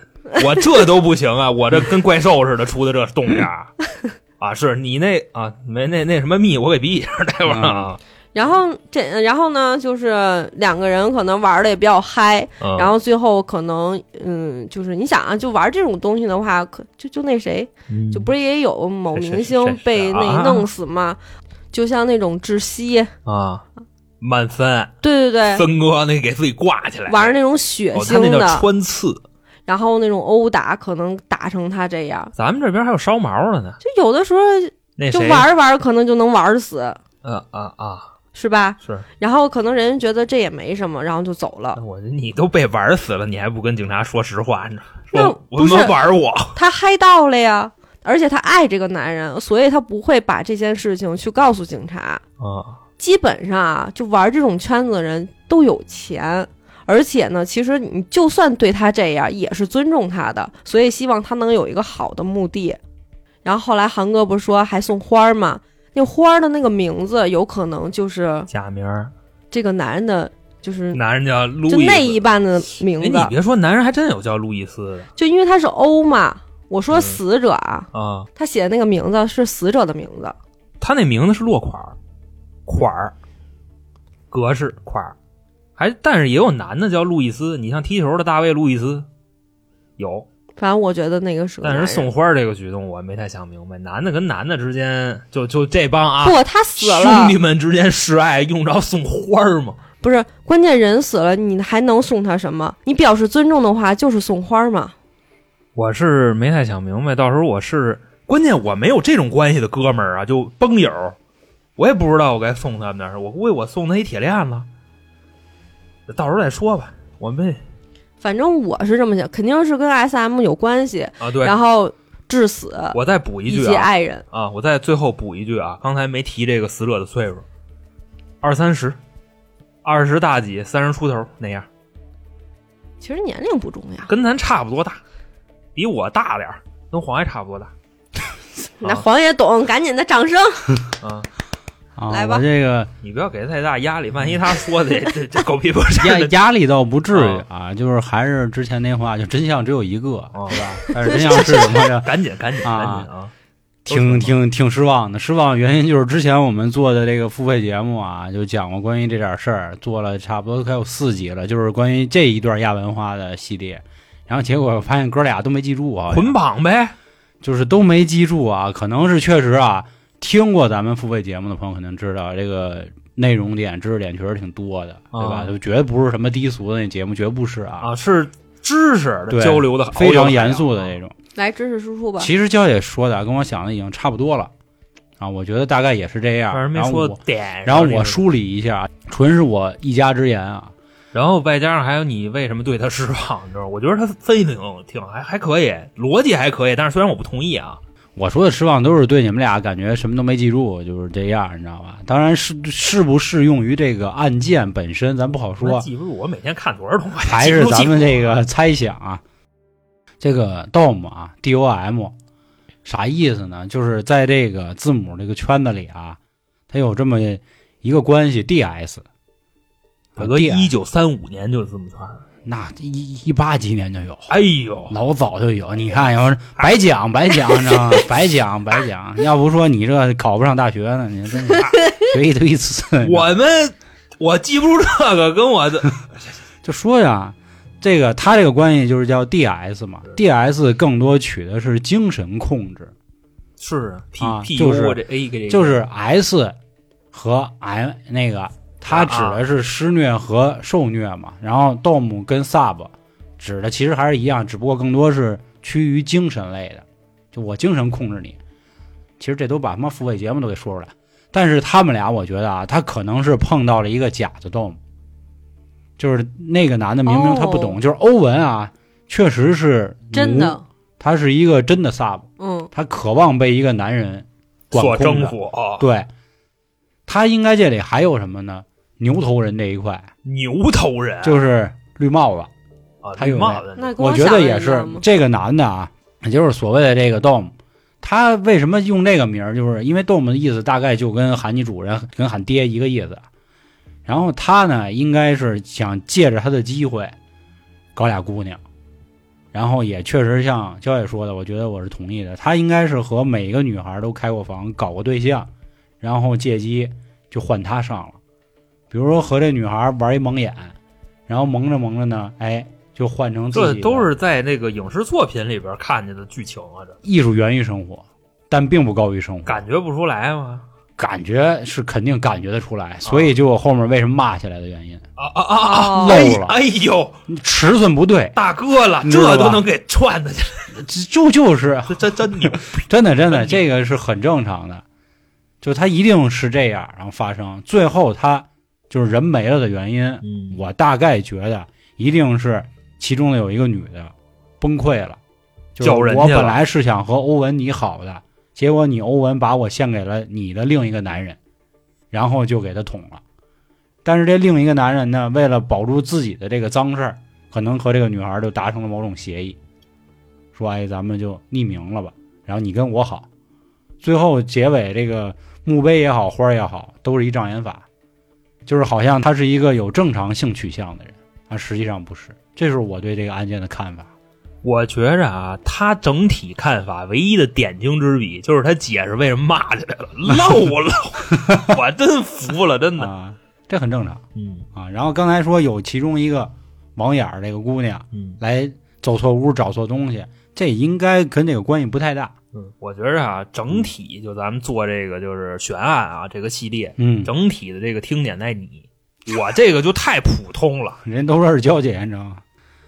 我这都不行啊，我这跟怪兽似的出的这动静儿 啊，是你那啊没那那什么蜜，我给逼一下待会儿啊，然后这，然后呢，就是两个人可能玩的也比较嗨，嗯。然后最后可能，嗯，就是你想啊，就玩这种东西的话，可就就那谁，就不是也有某明星被那啊弄死吗？就像那种窒息，啊，满分对对对，分哥那给自己挂起来。玩那种血哦，那叫腥的，穿刺，然后那种殴打，可能打成他这样。咱们这边还有烧毛的呢，就有的时候就那谁？玩着玩着，可能就能玩死，呃啊啊是吧？是，然后可能人家觉得这也没什么，然后就走了。我你都被玩死了，你还不跟警察说实话呢？那说我不是们玩我，他嗨到了呀，而且他爱这个男人，所以他不会把这件事情去告诉警察。啊基本上啊，就玩这种圈子的人都有钱，而且呢，其实你就算对他这样，也是尊重他的，所以希望他能有一个好的目的。然后后来韩哥不是说还送花儿吗？那花儿的那个名字有可能就是假名儿，这个男人的，就是男人叫路易斯，就那一半的名哎，你，别说，男人还真有叫路易斯的就因为他是欧嘛。我说嗯死者啊，啊，他写的那个名字是死者的名字。他那名字是落款儿，款儿，格式款儿，还但是也有男的叫路易斯，你像踢球的大卫路易斯，有，反正我觉得那个是个但是送花儿这个举动我没太想明白，男的跟男的之间，就就这帮啊不，他死了，兄弟们之间示爱，用着送花儿吗？不是关键人死了，你还能送他什么？你表示尊重的话，就是送花嘛。我是没太想明白，到时候我是关键我没有这种关系的哥们儿啊，就崩友，我也不知道我该送他们点儿，我估计我送他一铁链子，到时候再说吧。我们反正我是这么想，肯定是跟 S M 有关系，啊，对，然后致死我再补一句啊爱人。啊，我再最后补一句啊，刚才没提这个死者的岁数，二三十，二十大几，三十出头那样，其实年龄不重要，跟咱差不多大，比我大点儿，跟黄爷差不多大 那黄爷懂，赶紧的掌声。啊。啊，来吧我这个你不要给他太大压力，万一他说的 这这狗屁不是压压力倒不至于啊，就是还是之前那话，就真相只有一个，哦对吧？但是真相是什么呀？赶紧赶紧啊赶紧啊！挺挺挺失望的，失望的原因就是之前我们做的这个付费节目啊，就讲过关于这点事儿，做了差不多快有四集了，就是关于这一段亚文化的系列。然后结果发现哥俩都没记住啊，捆绑呗，就是都没记住啊，可能是确实啊，听过咱们付费节目的朋友肯定知道这个内容点、知识点确实挺多的，对吧？啊就绝对不是什么低俗的那节目，绝不是啊，啊，是知识的对交流的，非常严肃的那种。来，知识输出吧。其实娇姐说的啊跟我想的已经差不多了啊，我觉得大概也是这样。但是没说然后我点。然后我，梳理一下，纯是我一家之言啊。然后外加上还有你为什么对他失望，你知道吗？我觉得他分析挺挺还还可以，逻辑还可以，但是虽然我不同意啊，我说的失望都是对你们俩感觉什么都没记住，就是这样，你知道吧？当然是适不适用于这个案件本身，咱不好说，记不住我每天看多少动画，还是咱们这个猜想啊。这个 DOM 啊，D O M，啥意思呢？就是在这个字母这个圈子里啊，它有这么一个关系，D S。大哥一九三五年就是字母圈了，那一一八几年就有，哎呦，老早就有。你看，要是白讲白讲，你知道吗？白讲白讲，要不说你这考不上大学呢，你真是学一堆词。我们我记不住这个，跟我的 就说呀，这个他这个关系就是叫 DS 嘛，DS 更多取的是精神控制，是啊，P 啊 P 就 U 是就是 S 和 M 那个，它指的是施虐和受虐嘛。然后 DOM 跟 Sub 指的其实还是一样，只不过更多是趋于精神类的，就我精神控制你。其实这都把他妈付费节目都给说出来。但是他们俩，我觉得啊，他可能是碰到了一个假的 DOM，就是那个男的明明他不懂，哦就是欧文啊，确实是奴，真的，他是一个真的 Sub，嗯，他渴望被一个男人管所征服啊，对，他应该这里还有什么呢？牛头人这一块，牛头人就是绿帽子。啊，还有绿帽子那我觉得也是这个男的啊，也就是所谓的这个 Dom，他为什么用这个名儿？就是因为 Dom 的意思大概就跟喊你主人、跟喊爹一个意思。然后他呢，应该是想借着他的机会搞俩姑娘，然后也确实像焦野说的，我觉得我是同意的。他应该是和每一个女孩都开过房，搞过对象，然后借机就换他上了。比如说和这女孩玩一蒙眼，然后蒙着蒙着呢，哎，就换成自己。这都是在那个影视作品里边看见的剧情啊，这艺术源于生活，但并不高于生活。感觉不出来吗？感觉是肯定感觉得出来，所以就我后面为什么骂起来的原因，啊啊啊啊！哦漏了哎呦，尺寸不对，大哥了，这都能给串的去，就就是这真真牛！真的真的，这个是很正常的，就他一定是这样，然后发生，最后他就是人没了的原因，嗯。我大概觉得一定是其中的有一个女的崩溃了，就是我本来是想和欧文你好的，结果你欧文把我献给了你的另一个男人，然后就给他捅了。但是这另一个男人呢，为了保住自己的这个脏事儿，可能和这个女孩就达成了某种协议，说哎，咱们就匿名了吧，然后你跟我好，最后结尾这个墓碑也好，花儿也好，都是一障眼法，就是好像他是一个有正常性取向的人，啊，实际上不是。这是我对这个案件的看法。我觉着啊，他整体看法唯一的点睛之笔就是他解释为什么骂起来了，漏了，我真服了，真的。啊，这很正常嗯啊。然后刚才说有其中一个网眼儿这个姑娘嗯来走错屋找错东西，这应该跟这个关系不太大。嗯，我觉着啊，整体就咱们做这个就是悬案啊这个系列，嗯，整体的这个听点在你，我这个就太普通了。人都说是娇姐，你知道吗？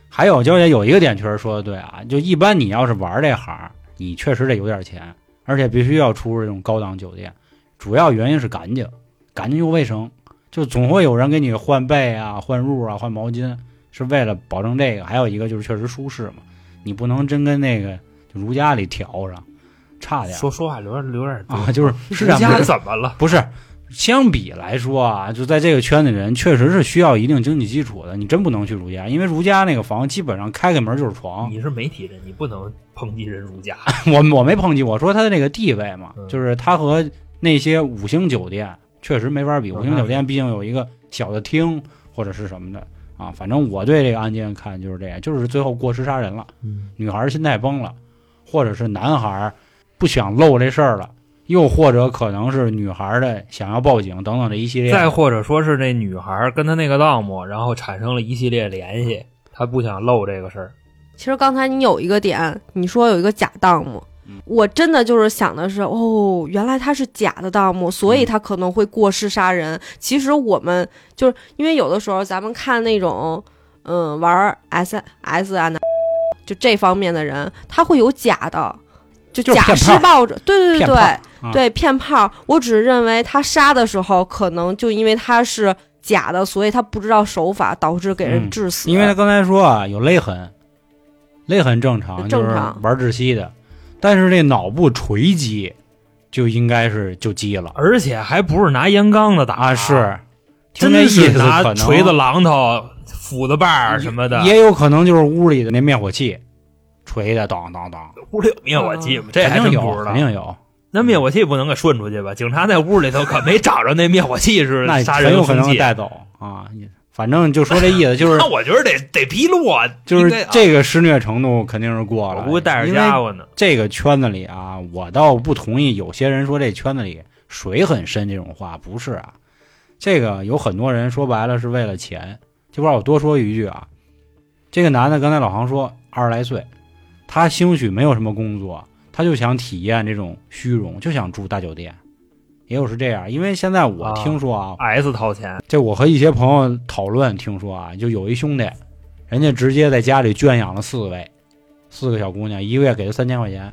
还有娇姐有一个点确实说的对啊，就一般你要是玩这行，你确实得有点钱，而且必须要出入这种高档酒店。主要原因是干净，干净又卫生，就总会有人给你换被啊、换褥啊、换毛巾，是为了保证这个。还有一个就是确实舒适嘛，你不能真跟那个就如家里调上，差点说说话留点留点多啊，就是是这人家样怎么了？不是，相比来说啊，就在这个圈子人确实是需要一定经济基础的。你真不能去儒家，因为儒家那个房基本上开开门就是床。你是媒体人，你不能抨击人儒家。我我没抨击，我说他的那个地位嘛，嗯就是他和那些五星酒店确实没法比。嗯五星酒店毕竟有一个小的厅或者是什么的啊。反正我对这个案件看就是这样，就是最后过失杀人了，嗯，女孩心态崩了，或者是男孩不想露这事儿了。又或者可能是女孩的想要报警等等这一系列，再或者说是那女孩跟她那个盗墓，然后产生了一系列联系，她不想露这个事儿。其实刚才你有一个点，你说有一个假盗墓嗯，我真的就是想的是，哦，原来他是假的盗墓，所以他可能会过失杀人。其实我们就是因为有的时候咱们看那种，嗯，玩 S S 啊，就这方面的人，他会有假的，就假施暴者，对对对对骗炮啊。对，骗炮。我只是认为他杀的时候，可能就因为他是假的，所以他不知道手法，导致给人嗯。致死。因为他刚才说啊，有勒痕，勒痕正常，就是正常玩窒息的，但是这脑部锤击就应该是就击了而且还不是拿烟缸子打啊，是，真意思是拿锤子、榔头、斧子把儿什么的。也有可能就是屋里的那灭火器锤的，当当当，屋里有灭火器吗？这还肯定有，真不知道肯。定有，那灭火器不能给顺出去吧？警察在屋里头可没找着那灭火器是那杀很有可能人凶器。带走啊。反正就说这意思，就是 那我觉得得得披露啊，就是这个施虐程度肯定是过了，我估计带着家伙呢。这个圈子里啊，我倒不同意有些人说这圈子里水很深这种话，不是啊。这个有很多人说白了是为了钱，这块儿我多说一句啊，这个男的刚才老航说二十来岁，他兴许没有什么工作，他就想体验这种虚荣，就想住大酒店。也有是这样，因为现在我啊听说啊，S 掏钱，这我和一些朋友讨论，听说啊，就有一兄弟，人家直接在家里圈养了四位，四个小姑娘，一个月给他三千块钱，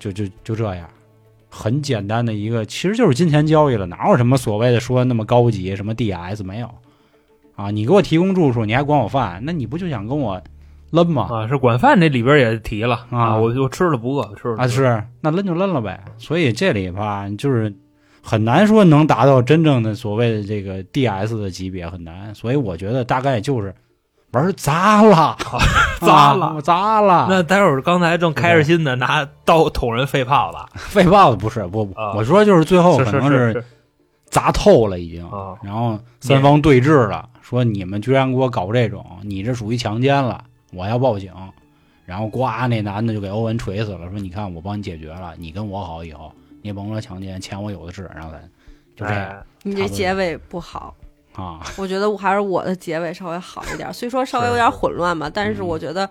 就就就这样，很简单的一个，其实就是金钱交易了，哪有什么所谓的说那么高级，什么 DS 没有啊？你给我提供住处，你还管我饭，那你不就想跟我抡嘛？啊，是管饭这里边也提了啊我就吃了不饿，吃了啊，是那抡就抡了呗。所以这里吧，就是很难说能达到真正的所谓的这个 DS 的级别，很难。所以我觉得大概就是玩砸了，砸了啊砸了。那待会儿刚才正开着心的拿刀捅人肺泡子 肺泡子不是我，啊我说就是最后可能是砸透了已经，啊然后三方对峙了，说你们居然给我搞这种，你这属于强奸了，我要报警。然后呱，那男的就给欧文锤死了，说你看我帮你解决了，你跟我好以后，你也甭说强奸，钱我有的是，然后咱就这样、哎你这结尾不好，啊，我觉得我还是我的结尾稍微好一点，虽说稍微有点混乱吧，但是嗯我觉得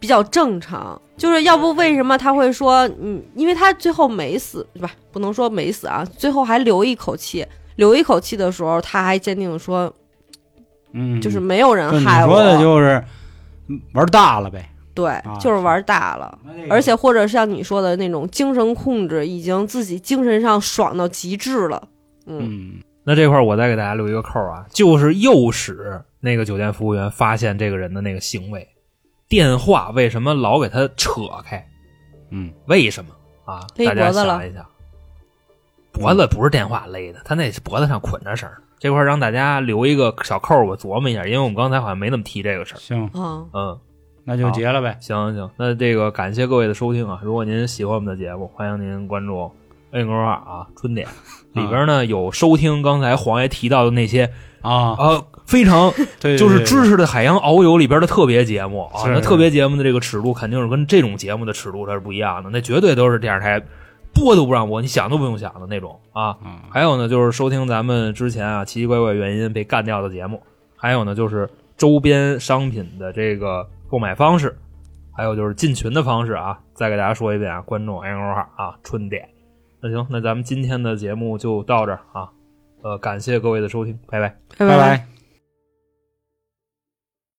比较正常。就是要不为什么他会说，嗯，因为他最后没死，对吧？不能说没死啊，最后还留一口气，留一口气的时候，他还坚定地说，嗯，就是没有人害我，说的就是嗯玩大了呗，对，啊就是玩大了。而且或者像你说的那种精神控制，已经自己精神上爽到极致了。嗯，嗯那这块儿我再给大家留一个扣啊，就是诱使那个酒店服务员发现这个人的那个行为，电话为什么老给他扯开？嗯，为什么啊？勒大家脖子了想一想，脖子不是电话勒的，他那脖子上捆着绳儿。这块儿让大家留一个小扣儿，我琢磨一下，因为我们刚才好像没怎么提这个事儿。行，啊，嗯，那就结了呗。行行，那这个感谢各位的收听啊！如果您喜欢我们的节目，欢迎您关注 N 勾二啊春点 里边呢有收听刚才黄爷提到的那些啊，啊非常对，就是知知识的海洋遨游里边的特别节目啊，那特别节目的这个尺度肯定是跟这种节目的尺度它是不一样的，那绝对都是电视台播都不让播，你想都不用想的那种啊。啊，还有呢，就是收听咱们之前啊奇奇怪怪原因被干掉的节目，还有呢就是周边商品的这个购买方式，还有就是进群的方式啊。再给大家说一遍啊，观众 N O 号啊春点。那行，那咱们今天的节目就到这儿啊，呃，感谢各位的收听，拜拜。拜拜拜。